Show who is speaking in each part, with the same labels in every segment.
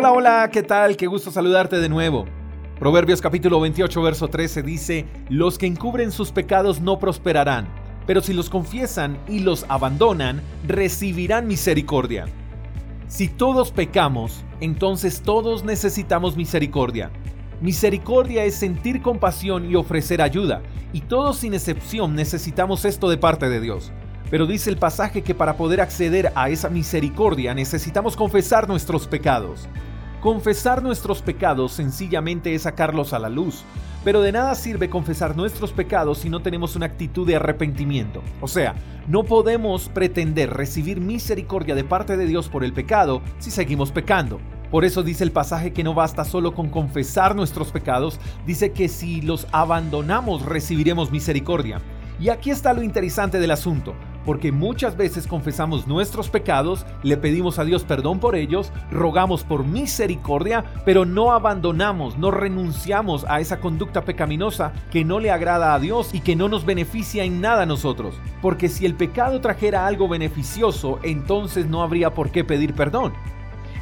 Speaker 1: Hola, hola, ¿qué tal? Qué gusto saludarte de nuevo. Proverbios capítulo 28, verso 13 dice, Los que encubren sus pecados no prosperarán, pero si los confiesan y los abandonan, recibirán misericordia. Si todos pecamos, entonces todos necesitamos misericordia. Misericordia es sentir compasión y ofrecer ayuda, y todos sin excepción necesitamos esto de parte de Dios. Pero dice el pasaje que para poder acceder a esa misericordia necesitamos confesar nuestros pecados. Confesar nuestros pecados sencillamente es sacarlos a la luz, pero de nada sirve confesar nuestros pecados si no tenemos una actitud de arrepentimiento. O sea, no podemos pretender recibir misericordia de parte de Dios por el pecado si seguimos pecando. Por eso dice el pasaje que no basta solo con confesar nuestros pecados, dice que si los abandonamos recibiremos misericordia. Y aquí está lo interesante del asunto porque muchas veces confesamos nuestros pecados, le pedimos a Dios perdón por ellos, rogamos por misericordia, pero no abandonamos, no renunciamos a esa conducta pecaminosa que no le agrada a Dios y que no nos beneficia en nada a nosotros. Porque si el pecado trajera algo beneficioso, entonces no habría por qué pedir perdón.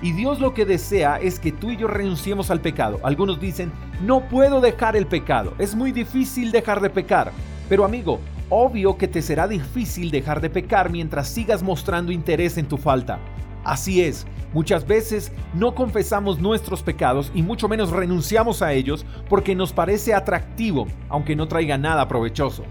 Speaker 1: Y Dios lo que desea es que tú y yo renunciemos al pecado. Algunos dicen, no puedo dejar el pecado, es muy difícil dejar de pecar. Pero amigo, obvio que te será difícil dejar de pecar mientras sigas mostrando interés en tu falta. Así es, muchas veces no confesamos nuestros pecados y mucho menos renunciamos a ellos porque nos parece atractivo, aunque no traiga nada provechoso.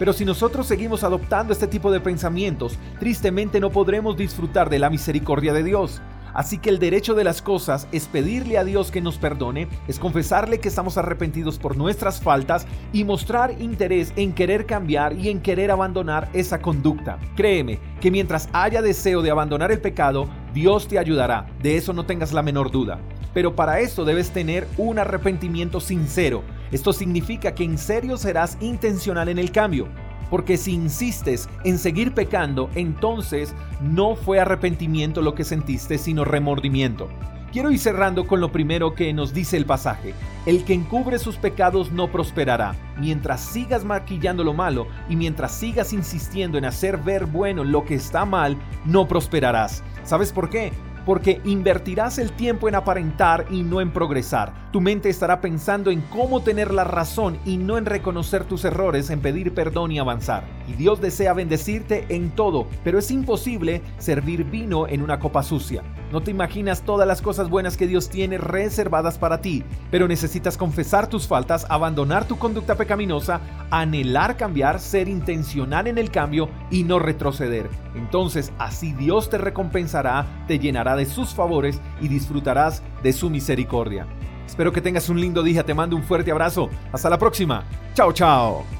Speaker 1: Pero si nosotros seguimos adoptando este tipo de pensamientos, tristemente no podremos disfrutar de la misericordia de Dios. Así que el derecho de las cosas es pedirle a Dios que nos perdone, es confesarle que estamos arrepentidos por nuestras faltas y mostrar interés en querer cambiar y en querer abandonar esa conducta. Créeme que mientras haya deseo de abandonar el pecado, Dios te ayudará, de eso no tengas la menor duda. Pero para esto debes tener un arrepentimiento sincero. Esto significa que en serio serás intencional en el cambio porque si insistes en seguir pecando, entonces no fue arrepentimiento lo que sentiste, sino remordimiento. Quiero ir cerrando con lo primero que nos dice el pasaje. El que encubre sus pecados no prosperará. Mientras sigas maquillando lo malo y mientras sigas insistiendo en hacer ver bueno lo que está mal, no prosperarás. ¿Sabes por qué? Porque invertirás el tiempo en aparentar y no en progresar. Tu mente estará pensando en cómo tener la razón y no en reconocer tus errores, en pedir perdón y avanzar. Y Dios desea bendecirte en todo, pero es imposible servir vino en una copa sucia. No te imaginas todas las cosas buenas que Dios tiene reservadas para ti, pero necesitas confesar tus faltas, abandonar tu conducta pecaminosa, anhelar cambiar, ser intencional en el cambio y no retroceder. Entonces así Dios te recompensará, te llenará de sus favores y disfrutarás de su misericordia. Espero que tengas un lindo día, te mando un fuerte abrazo. Hasta la próxima. Chao, chao.